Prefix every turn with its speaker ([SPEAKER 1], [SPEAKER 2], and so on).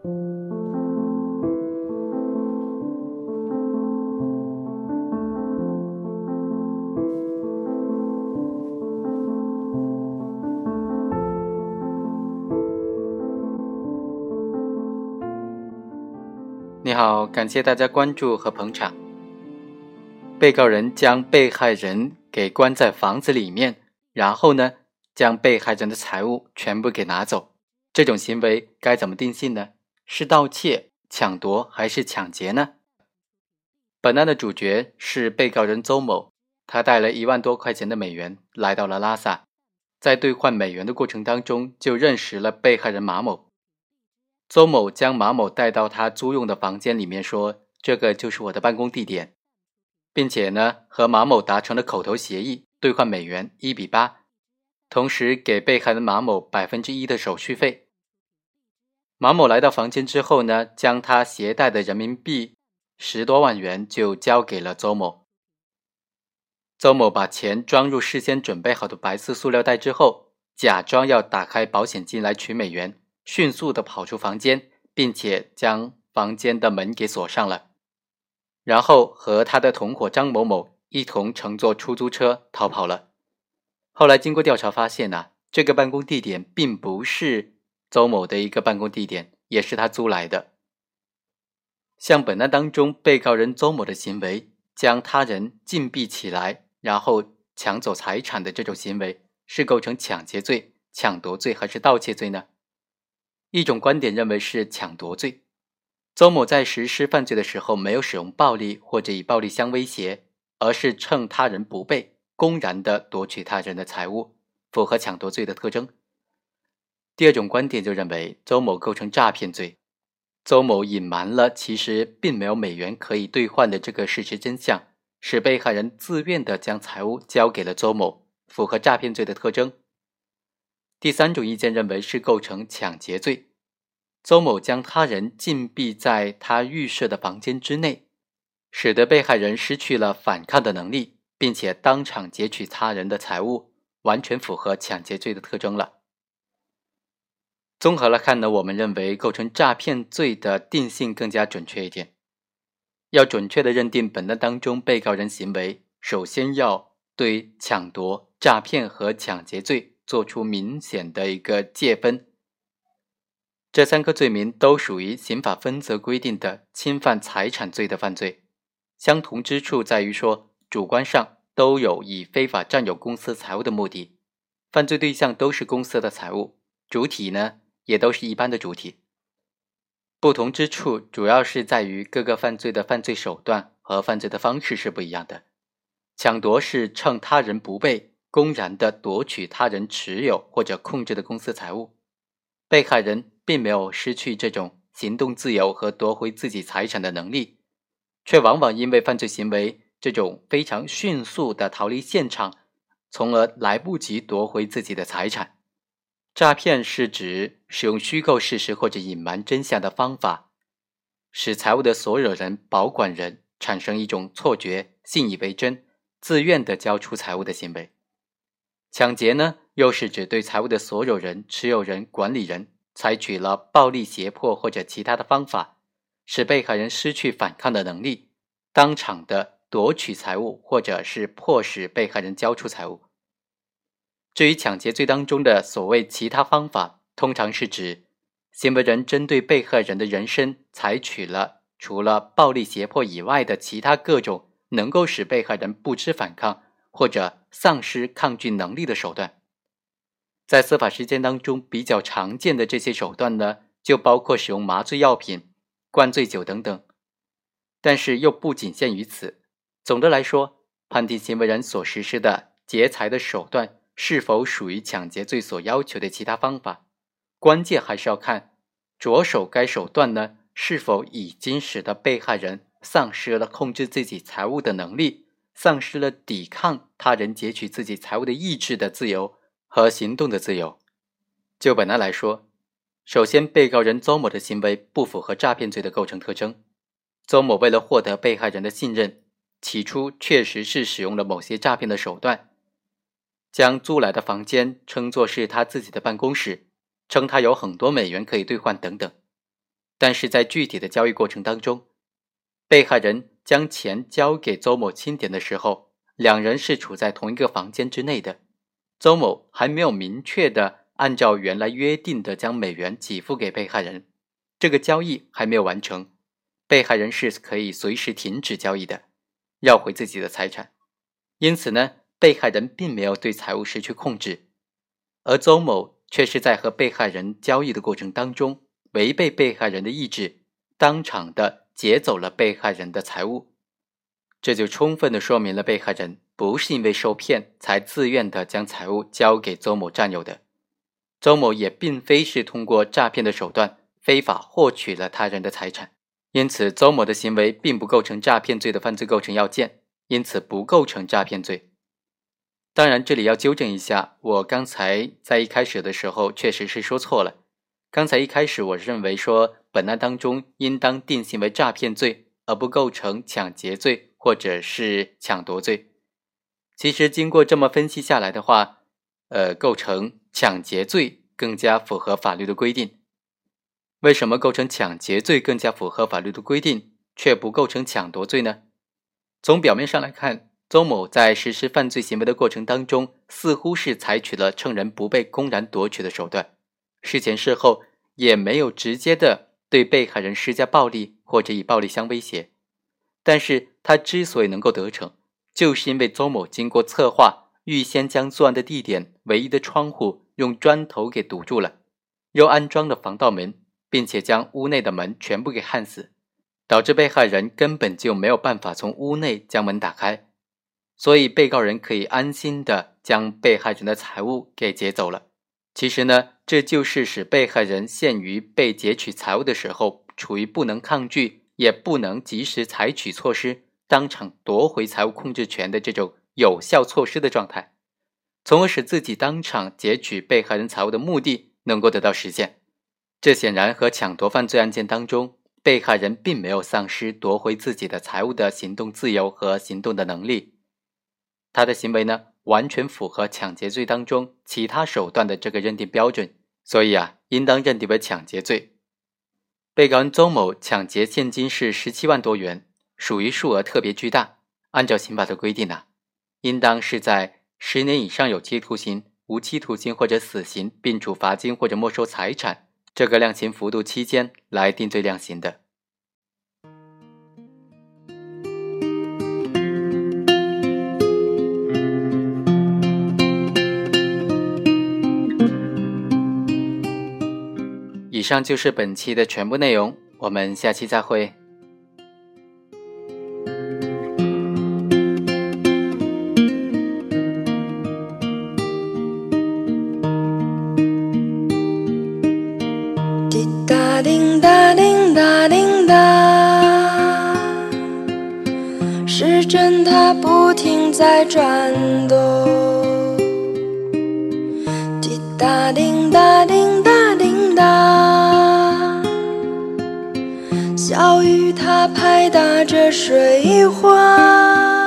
[SPEAKER 1] 你好，感谢大家关注和捧场。被告人将被害人给关在房子里面，然后呢，将被害人的财物全部给拿走，这种行为该怎么定性呢？是盗窃、抢夺还是抢劫呢？本案的主角是被告人邹某，他带了一万多块钱的美元来到了拉萨，在兑换美元的过程当中就认识了被害人马某。邹某将马某带到他租用的房间里面，说：“这个就是我的办公地点，并且呢，和马某达成了口头协议，兑换美元一比八，同时给被害人马某百分之一的手续费。”马某来到房间之后呢，将他携带的人民币十多万元就交给了邹某。邹某把钱装入事先准备好的白色塑料袋之后，假装要打开保险金来取美元。迅速的跑出房间，并且将房间的门给锁上了，然后和他的同伙张某某一同乘坐出租车逃跑了。后来经过调查发现呢，这个办公地点并不是邹某的一个办公地点，也是他租来的。像本案当中被告人邹某的行为，将他人禁闭起来，然后抢走财产的这种行为，是构成抢劫罪、抢夺罪还是盗窃罪呢？一种观点认为是抢夺罪，邹某在实施犯罪的时候没有使用暴力或者以暴力相威胁，而是趁他人不备，公然的夺取他人的财物，符合抢夺罪的特征。第二种观点就认为邹某构成诈骗罪，邹某隐瞒了其实并没有美元可以兑换的这个事实真相，使被害人自愿的将财物交给了邹某，符合诈骗罪的特征。第三种意见认为是构成抢劫罪，邹某将他人禁闭在他预设的房间之内，使得被害人失去了反抗的能力，并且当场劫取他人的财物，完全符合抢劫罪的特征了。综合来看呢，我们认为构成诈骗罪的定性更加准确一点。要准确的认定本案当中被告人行为，首先要对抢夺、诈骗和抢劫罪。做出明显的一个界分，这三个罪名都属于刑法分则规定的侵犯财产罪的犯罪。相同之处在于说，主观上都有以非法占有公司财物的目的，犯罪对象都是公司的财物，主体呢也都是一般的主体。不同之处主要是在于各个犯罪的犯罪手段和犯罪的方式是不一样的。抢夺是趁他人不备。公然的夺取他人持有或者控制的公司财物，被害人并没有失去这种行动自由和夺回自己财产的能力，却往往因为犯罪行为这种非常迅速的逃离现场，从而来不及夺回自己的财产。诈骗是指使用虚构事实或者隐瞒真相的方法，使财物的所有人、保管人产生一种错觉，信以为真，自愿的交出财物的行为。抢劫呢，又是指对财物的所有人、持有人、管理人采取了暴力、胁迫或者其他的方法，使被害人失去反抗的能力，当场的夺取财物，或者是迫使被害人交出财物。至于抢劫罪当中的所谓其他方法，通常是指行为人针对被害人的人身采取了除了暴力胁迫以外的其他各种能够使被害人不知反抗。或者丧失抗拒能力的手段，在司法实践当中比较常见的这些手段呢，就包括使用麻醉药品、灌醉酒等等。但是又不仅限于此。总的来说，判定行为人所实施的劫财的手段是否属于抢劫罪所要求的其他方法，关键还是要看着手该手段呢是否已经使得被害人丧失了控制自己财物的能力。丧失了抵抗他人劫取自己财物的意志的自由和行动的自由。就本案来说，首先，被告人邹某的行为不符合诈骗罪的构成特征。邹某为了获得被害人的信任，起初确实是使用了某些诈骗的手段，将租来的房间称作是他自己的办公室，称他有很多美元可以兑换等等。但是在具体的交易过程当中，被害人将钱交给邹某清点的时候，两人是处在同一个房间之内的。邹某还没有明确的按照原来约定的将美元给付给被害人，这个交易还没有完成，被害人是可以随时停止交易的，要回自己的财产。因此呢，被害人并没有对财物失去控制，而邹某却是在和被害人交易的过程当中。违背被害人的意志，当场的劫走了被害人的财物，这就充分的说明了被害人不是因为受骗才自愿的将财物交给邹某占有的。邹某也并非是通过诈骗的手段非法获取了他人的财产，因此邹某的行为并不构成诈骗罪的犯罪构成要件，因此不构成诈骗罪。当然，这里要纠正一下，我刚才在一开始的时候确实是说错了。刚才一开始，我认为说本案当中应当定性为诈骗罪，而不构成抢劫罪或者是抢夺罪。其实经过这么分析下来的话，呃，构成抢劫罪更加符合法律的规定。为什么构成抢劫罪更加符合法律的规定，却不构成抢夺罪呢？从表面上来看，邹某在实施犯罪行为的过程当中，似乎是采取了趁人不备公然夺取的手段。事前事后也没有直接的对被害人施加暴力或者以暴力相威胁，但是他之所以能够得逞，就是因为邹某经过策划，预先将作案的地点唯一的窗户用砖头给堵住了，又安装了防盗门，并且将屋内的门全部给焊死，导致被害人根本就没有办法从屋内将门打开，所以被告人可以安心的将被害人的财物给劫走了。其实呢，这就是使被害人陷于被劫取财物的时候，处于不能抗拒，也不能及时采取措施，当场夺回财物控制权的这种有效措施的状态，从而使自己当场劫取被害人财物的目的能够得到实现。这显然和抢夺犯罪案件当中，被害人并没有丧失夺回自己的财物的行动自由和行动的能力，他的行为呢？完全符合抢劫罪当中其他手段的这个认定标准，所以啊，应当认定为抢劫罪。被告人邹某抢劫现金是十七万多元，属于数额特别巨大。按照刑法的规定呢，应当是在十年以上有期徒刑、无期徒刑或者死刑，并处罚金或者没收财产这个量刑幅度期间来定罪量刑的。以上就是本期的全部内容，我们下期再会。
[SPEAKER 2] 滴答滴答滴答滴答，时针它不停在转动。它拍打着水花。